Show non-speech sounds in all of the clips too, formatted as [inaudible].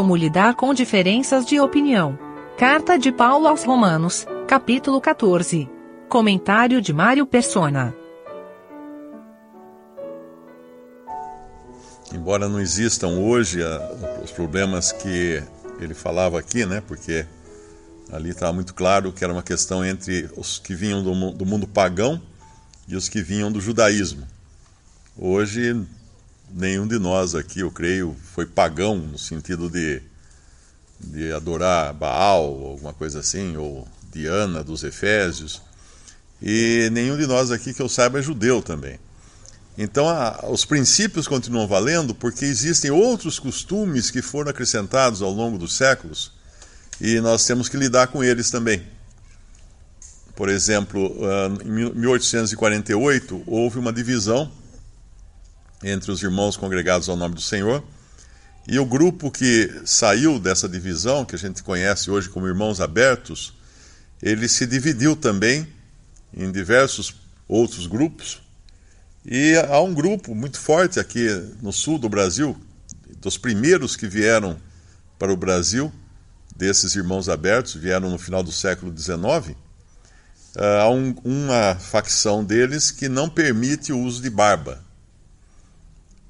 como lidar com diferenças de opinião. Carta de Paulo aos Romanos, capítulo 14. Comentário de Mário Persona. Embora não existam hoje os problemas que ele falava aqui, né? Porque ali estava muito claro que era uma questão entre os que vinham do, do mundo pagão e os que vinham do judaísmo. Hoje, nenhum de nós aqui, eu creio, foi pagão no sentido de, de adorar Baal, alguma coisa assim, ou Diana dos Efésios. E nenhum de nós aqui que eu saiba é judeu também. Então, a, os princípios continuam valendo porque existem outros costumes que foram acrescentados ao longo dos séculos e nós temos que lidar com eles também. Por exemplo, em 1848 houve uma divisão entre os irmãos congregados ao nome do Senhor e o grupo que saiu dessa divisão, que a gente conhece hoje como Irmãos Abertos, ele se dividiu também em diversos outros grupos. E há um grupo muito forte aqui no sul do Brasil, dos primeiros que vieram para o Brasil, desses irmãos abertos, vieram no final do século XIX. Há um, uma facção deles que não permite o uso de barba,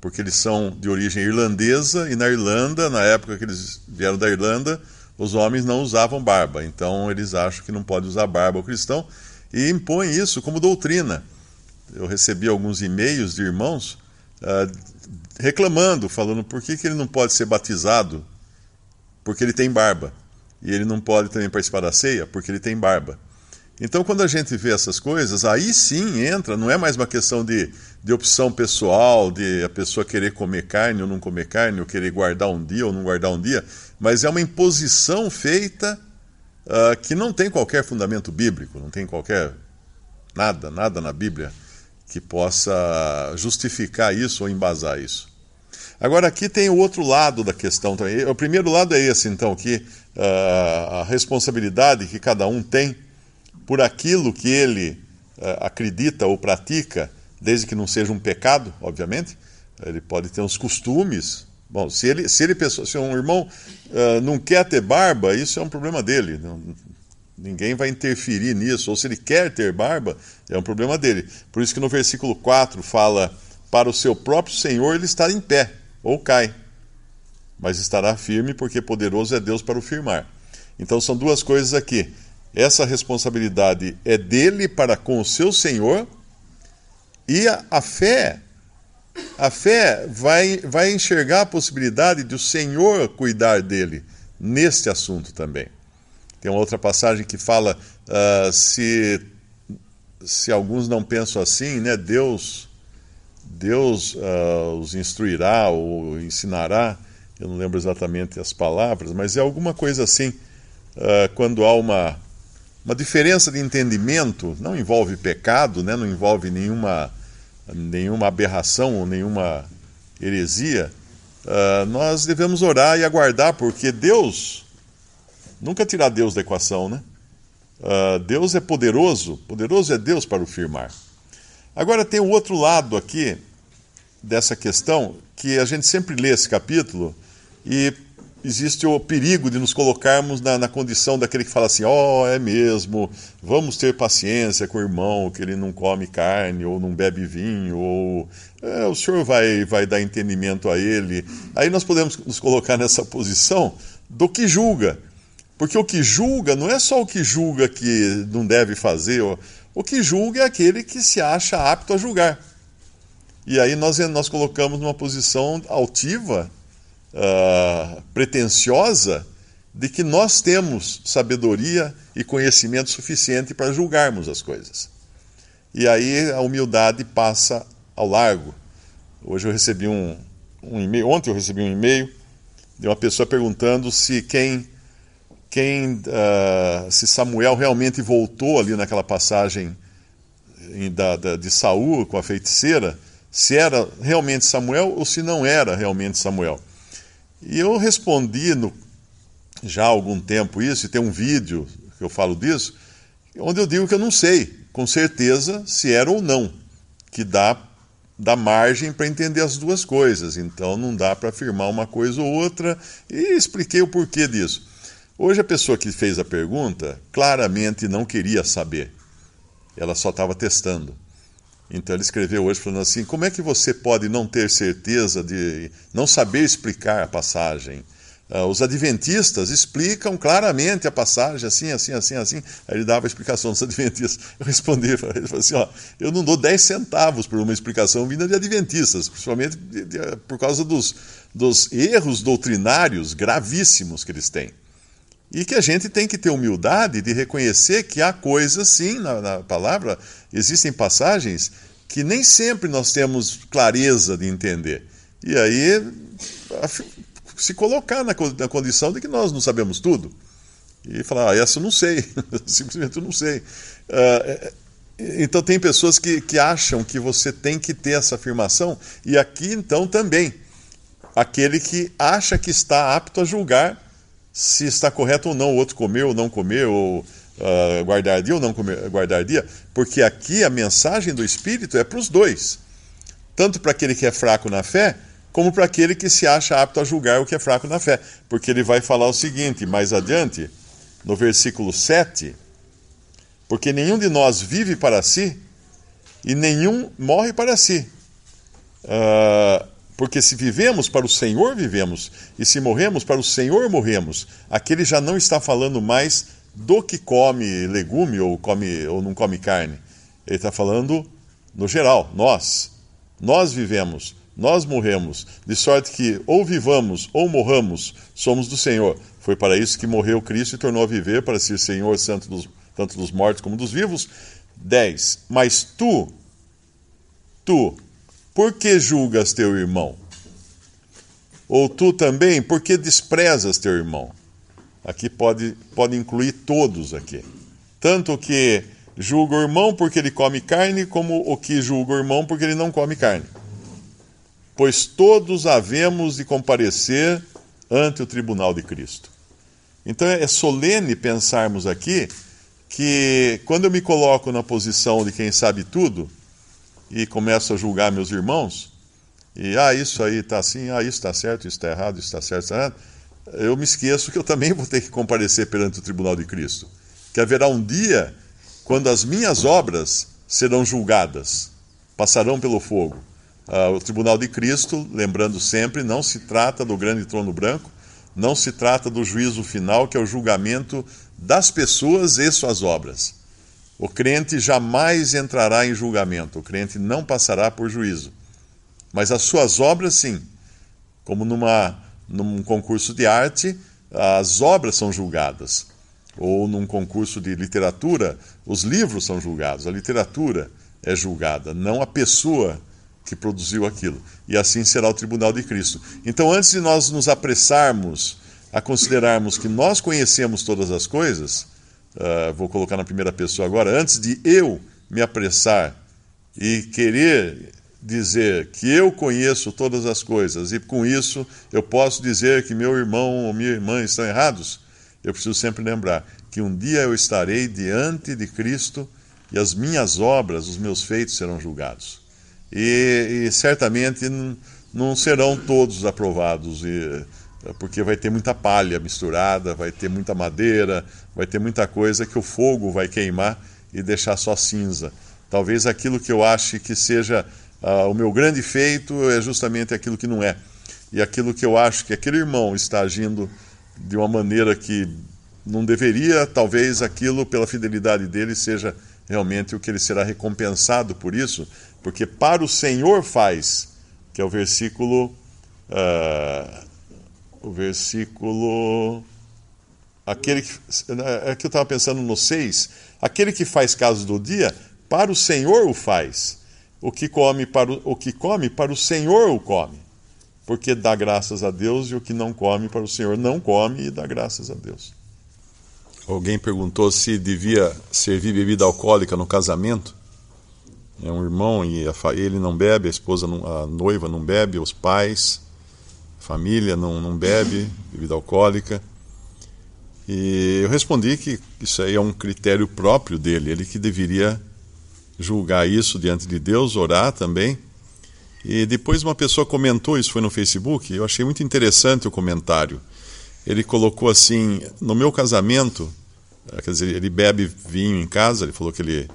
porque eles são de origem irlandesa e na Irlanda, na época que eles vieram da Irlanda, os homens não usavam barba. Então eles acham que não pode usar barba o cristão e impõem isso como doutrina. Eu recebi alguns e-mails de irmãos uh, reclamando, falando por que, que ele não pode ser batizado porque ele tem barba. E ele não pode também participar da ceia porque ele tem barba. Então, quando a gente vê essas coisas, aí sim entra, não é mais uma questão de, de opção pessoal, de a pessoa querer comer carne ou não comer carne, ou querer guardar um dia ou não guardar um dia, mas é uma imposição feita uh, que não tem qualquer fundamento bíblico, não tem qualquer nada, nada na Bíblia que possa justificar isso ou embasar isso. Agora, aqui tem o outro lado da questão também. O primeiro lado é esse, então, que uh, a responsabilidade que cada um tem por aquilo que ele uh, acredita ou pratica, desde que não seja um pecado, obviamente. Ele pode ter uns costumes. Bom, se ele, se ele se um irmão uh, não quer ter barba, isso é um problema dele. Não, Ninguém vai interferir nisso, ou se ele quer ter barba, é um problema dele. Por isso que no versículo 4 fala: Para o seu próprio Senhor ele está em pé, ou cai, mas estará firme, porque poderoso é Deus para o firmar. Então são duas coisas aqui. Essa responsabilidade é dele para com o seu Senhor, e a, a fé, a fé vai, vai enxergar a possibilidade de o Senhor cuidar dele neste assunto também. Tem uma outra passagem que fala: uh, se, se alguns não pensam assim, né, Deus, Deus uh, os instruirá ou ensinará. Eu não lembro exatamente as palavras, mas é alguma coisa assim. Uh, quando há uma, uma diferença de entendimento, não envolve pecado, né, não envolve nenhuma, nenhuma aberração ou nenhuma heresia, nós devemos orar e aguardar, porque Deus Nunca tirar Deus da equação, né? Uh, Deus é poderoso, poderoso é Deus para o firmar. Agora tem o outro lado aqui dessa questão, que a gente sempre lê esse capítulo e existe o perigo de nos colocarmos na, na condição daquele que fala assim: ó, oh, é mesmo, vamos ter paciência com o irmão, que ele não come carne ou não bebe vinho, ou é, o senhor vai, vai dar entendimento a ele. Aí nós podemos nos colocar nessa posição do que julga. Porque o que julga não é só o que julga que não deve fazer, o que julga é aquele que se acha apto a julgar. E aí nós, nós colocamos numa posição altiva, uh, pretensiosa, de que nós temos sabedoria e conhecimento suficiente para julgarmos as coisas. E aí a humildade passa ao largo. Hoje eu recebi um, um e-mail, ontem eu recebi um e-mail de uma pessoa perguntando se quem quem uh, se Samuel realmente voltou ali naquela passagem da, da, de Saul com a feiticeira, se era realmente Samuel ou se não era realmente Samuel. E eu respondi no, já há algum tempo isso, e tem um vídeo que eu falo disso, onde eu digo que eu não sei com certeza se era ou não, que dá dá margem para entender as duas coisas, então não dá para afirmar uma coisa ou outra, e expliquei o porquê disso. Hoje a pessoa que fez a pergunta claramente não queria saber, ela só estava testando. Então ele escreveu hoje falando assim: como é que você pode não ter certeza de não saber explicar a passagem? Uh, os adventistas explicam claramente a passagem, assim, assim, assim, assim. Aí ele dava a explicação dos adventistas. Eu respondi, ele falou assim: ó, eu não dou 10 centavos por uma explicação vinda de adventistas, principalmente de, de, por causa dos, dos erros doutrinários gravíssimos que eles têm. E que a gente tem que ter humildade de reconhecer que há coisas, sim, na, na palavra, existem passagens que nem sempre nós temos clareza de entender. E aí se colocar na, na condição de que nós não sabemos tudo. E falar, ah, essa eu não sei, [laughs] simplesmente eu não sei. Uh, então tem pessoas que, que acham que você tem que ter essa afirmação, e aqui então também. Aquele que acha que está apto a julgar se está correto ou não o outro comer ou não comer, ou uh, guardar dia ou não comer, guardar dia, porque aqui a mensagem do Espírito é para os dois. Tanto para aquele que é fraco na fé, como para aquele que se acha apto a julgar o que é fraco na fé. Porque ele vai falar o seguinte, mais adiante, no versículo 7, porque nenhum de nós vive para si e nenhum morre para si. Uh, porque se vivemos para o Senhor, vivemos, e se morremos para o Senhor, morremos. Aquele já não está falando mais do que come legume ou, come, ou não come carne. Ele está falando no geral, nós. Nós vivemos, nós morremos, de sorte que ou vivamos ou morramos, somos do Senhor. Foi para isso que morreu Cristo e tornou a viver, para ser Senhor santo dos, tanto dos mortos como dos vivos. 10. Mas tu, tu, por que julgas teu irmão? Ou tu também, por que desprezas teu irmão? Aqui pode, pode incluir todos aqui. Tanto que julga o irmão porque ele come carne, como o que julga o irmão porque ele não come carne. Pois todos havemos de comparecer ante o tribunal de Cristo. Então é solene pensarmos aqui que quando eu me coloco na posição de quem sabe tudo, e começo a julgar meus irmãos, e ah, isso aí está assim, ah, isso está certo, isso está errado, isso está certo, está errado, eu me esqueço que eu também vou ter que comparecer perante o tribunal de Cristo. Que haverá um dia quando as minhas obras serão julgadas, passarão pelo fogo. Ah, o tribunal de Cristo, lembrando sempre, não se trata do grande trono branco, não se trata do juízo final, que é o julgamento das pessoas e suas obras. O crente jamais entrará em julgamento, o crente não passará por juízo. Mas as suas obras, sim. Como numa, num concurso de arte, as obras são julgadas. Ou num concurso de literatura, os livros são julgados, a literatura é julgada, não a pessoa que produziu aquilo. E assim será o tribunal de Cristo. Então, antes de nós nos apressarmos a considerarmos que nós conhecemos todas as coisas, uh, vou colocar na primeira pessoa agora, antes de eu me apressar e querer dizer que eu conheço todas as coisas e com isso eu posso dizer que meu irmão ou minha irmã estão errados, eu preciso sempre lembrar que um dia eu estarei diante de Cristo e as minhas obras, os meus feitos serão julgados. E, e certamente não serão todos aprovados. E, porque vai ter muita palha misturada, vai ter muita madeira, vai ter muita coisa que o fogo vai queimar e deixar só cinza. Talvez aquilo que eu ache que seja uh, o meu grande feito é justamente aquilo que não é. E aquilo que eu acho que aquele irmão está agindo de uma maneira que não deveria, talvez aquilo, pela fidelidade dele, seja realmente o que ele será recompensado por isso, porque para o Senhor faz, que é o versículo. Uh, o versículo. Aquele que. É que eu estava pensando no 6. Aquele que faz caso do dia, para o Senhor o faz. O que come para o, o que come, para o Senhor o come. Porque dá graças a Deus, e o que não come para o Senhor não come e dá graças a Deus. Alguém perguntou se devia servir bebida alcoólica no casamento. É um irmão e ele não bebe, a esposa, a noiva não bebe, os pais família não, não bebe bebida alcoólica. E eu respondi que isso aí é um critério próprio dele, ele que deveria julgar isso diante de Deus, orar também. E depois uma pessoa comentou, isso foi no Facebook, eu achei muito interessante o comentário. Ele colocou assim: no meu casamento, eh, quer dizer, ele bebe vinho em casa, ele falou que ele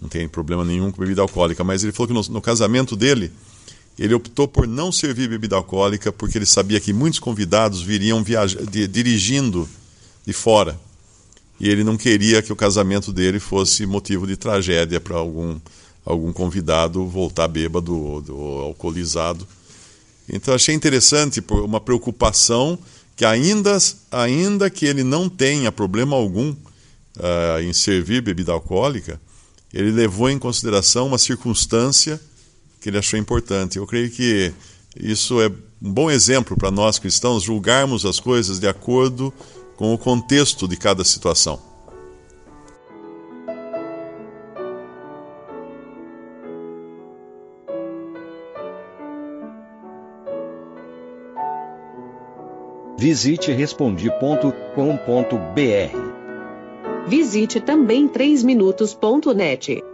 não tem problema nenhum com bebida alcoólica, mas ele falou que no, no casamento dele, ele optou por não servir bebida alcoólica porque ele sabia que muitos convidados viriam de, dirigindo de fora. E ele não queria que o casamento dele fosse motivo de tragédia para algum, algum convidado voltar bêbado do alcoolizado. Então achei interessante uma preocupação que ainda, ainda que ele não tenha problema algum uh, em servir bebida alcoólica, ele levou em consideração uma circunstância que ele achou importante. Eu creio que isso é um bom exemplo para nós cristãos julgarmos as coisas de acordo com o contexto de cada situação. Visite respondi.com.br. Visite também 3minutos.net.